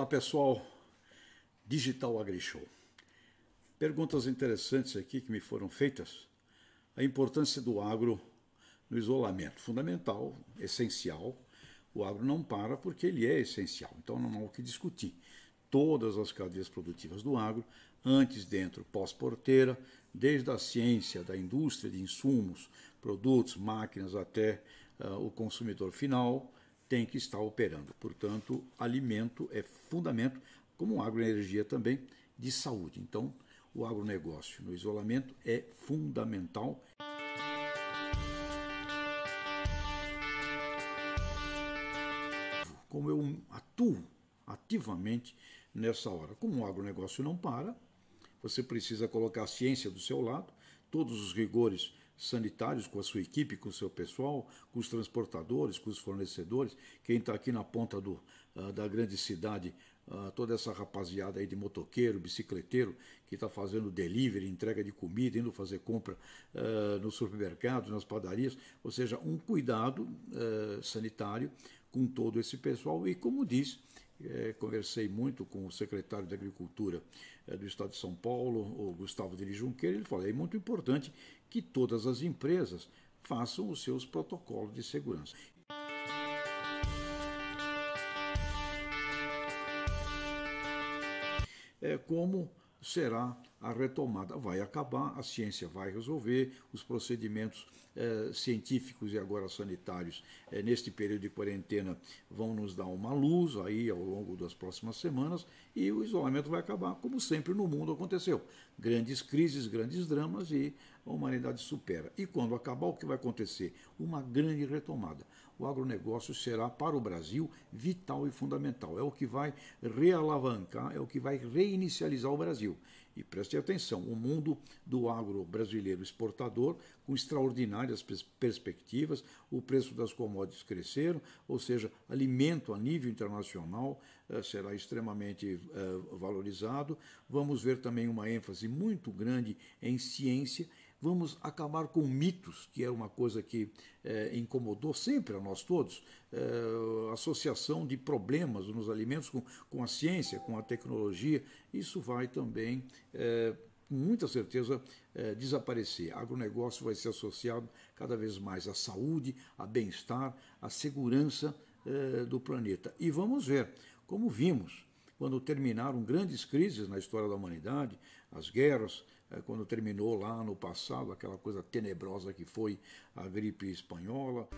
Olá pessoal, Digital AgriShow. Perguntas interessantes aqui que me foram feitas. A importância do agro no isolamento. Fundamental, essencial. O agro não para porque ele é essencial, então não há o que discutir. Todas as cadeias produtivas do agro, antes, dentro, pós-porteira, desde a ciência, da indústria de insumos, produtos, máquinas até uh, o consumidor final, tem que estar operando. Portanto, alimento é fundamento, como agroenergia também, de saúde. Então, o agronegócio no isolamento é fundamental. Como eu atuo ativamente nessa hora. Como o agronegócio não para, você precisa colocar a ciência do seu lado, todos os rigores sanitários com a sua equipe, com o seu pessoal, com os transportadores, com os fornecedores, quem está aqui na ponta do, uh, da grande cidade, uh, toda essa rapaziada aí de motoqueiro, bicicleteiro, que está fazendo delivery, entrega de comida, indo fazer compra uh, no supermercado, nas padarias, ou seja, um cuidado sanitário com todo esse pessoal. E, como diz, é, conversei muito com o secretário de Agricultura é, do Estado de São Paulo, o Gustavo de Junqueira, ele falou: é muito importante que todas as empresas façam os seus protocolos de segurança. É como será a retomada. Vai acabar, a ciência vai resolver, os procedimentos eh, científicos e agora sanitários eh, neste período de quarentena vão nos dar uma luz aí ao longo das próximas semanas e o isolamento vai acabar, como sempre no mundo aconteceu. Grandes crises, grandes dramas e a humanidade supera. E quando acabar, o que vai acontecer? Uma grande retomada. O agronegócio será para o Brasil vital e fundamental. É o que vai realavancar, é o que vai reinicializar o Brasil. E preste atenção, o mundo do agro brasileiro exportador, com extraordinárias perspectivas, o preço das commodities cresceram, ou seja, alimento a nível internacional eh, será extremamente eh, valorizado. Vamos ver também uma ênfase muito grande em ciência vamos acabar com mitos, que é uma coisa que é, incomodou sempre a nós todos, é, associação de problemas nos alimentos com, com a ciência, com a tecnologia, isso vai também. É, com muita certeza desaparecer. Agronegócio vai ser associado cada vez mais à saúde, a bem-estar, à segurança do planeta. E vamos ver, como vimos, quando terminaram grandes crises na história da humanidade, as guerras, eh, quando terminou lá no passado aquela coisa tenebrosa que foi a gripe espanhola.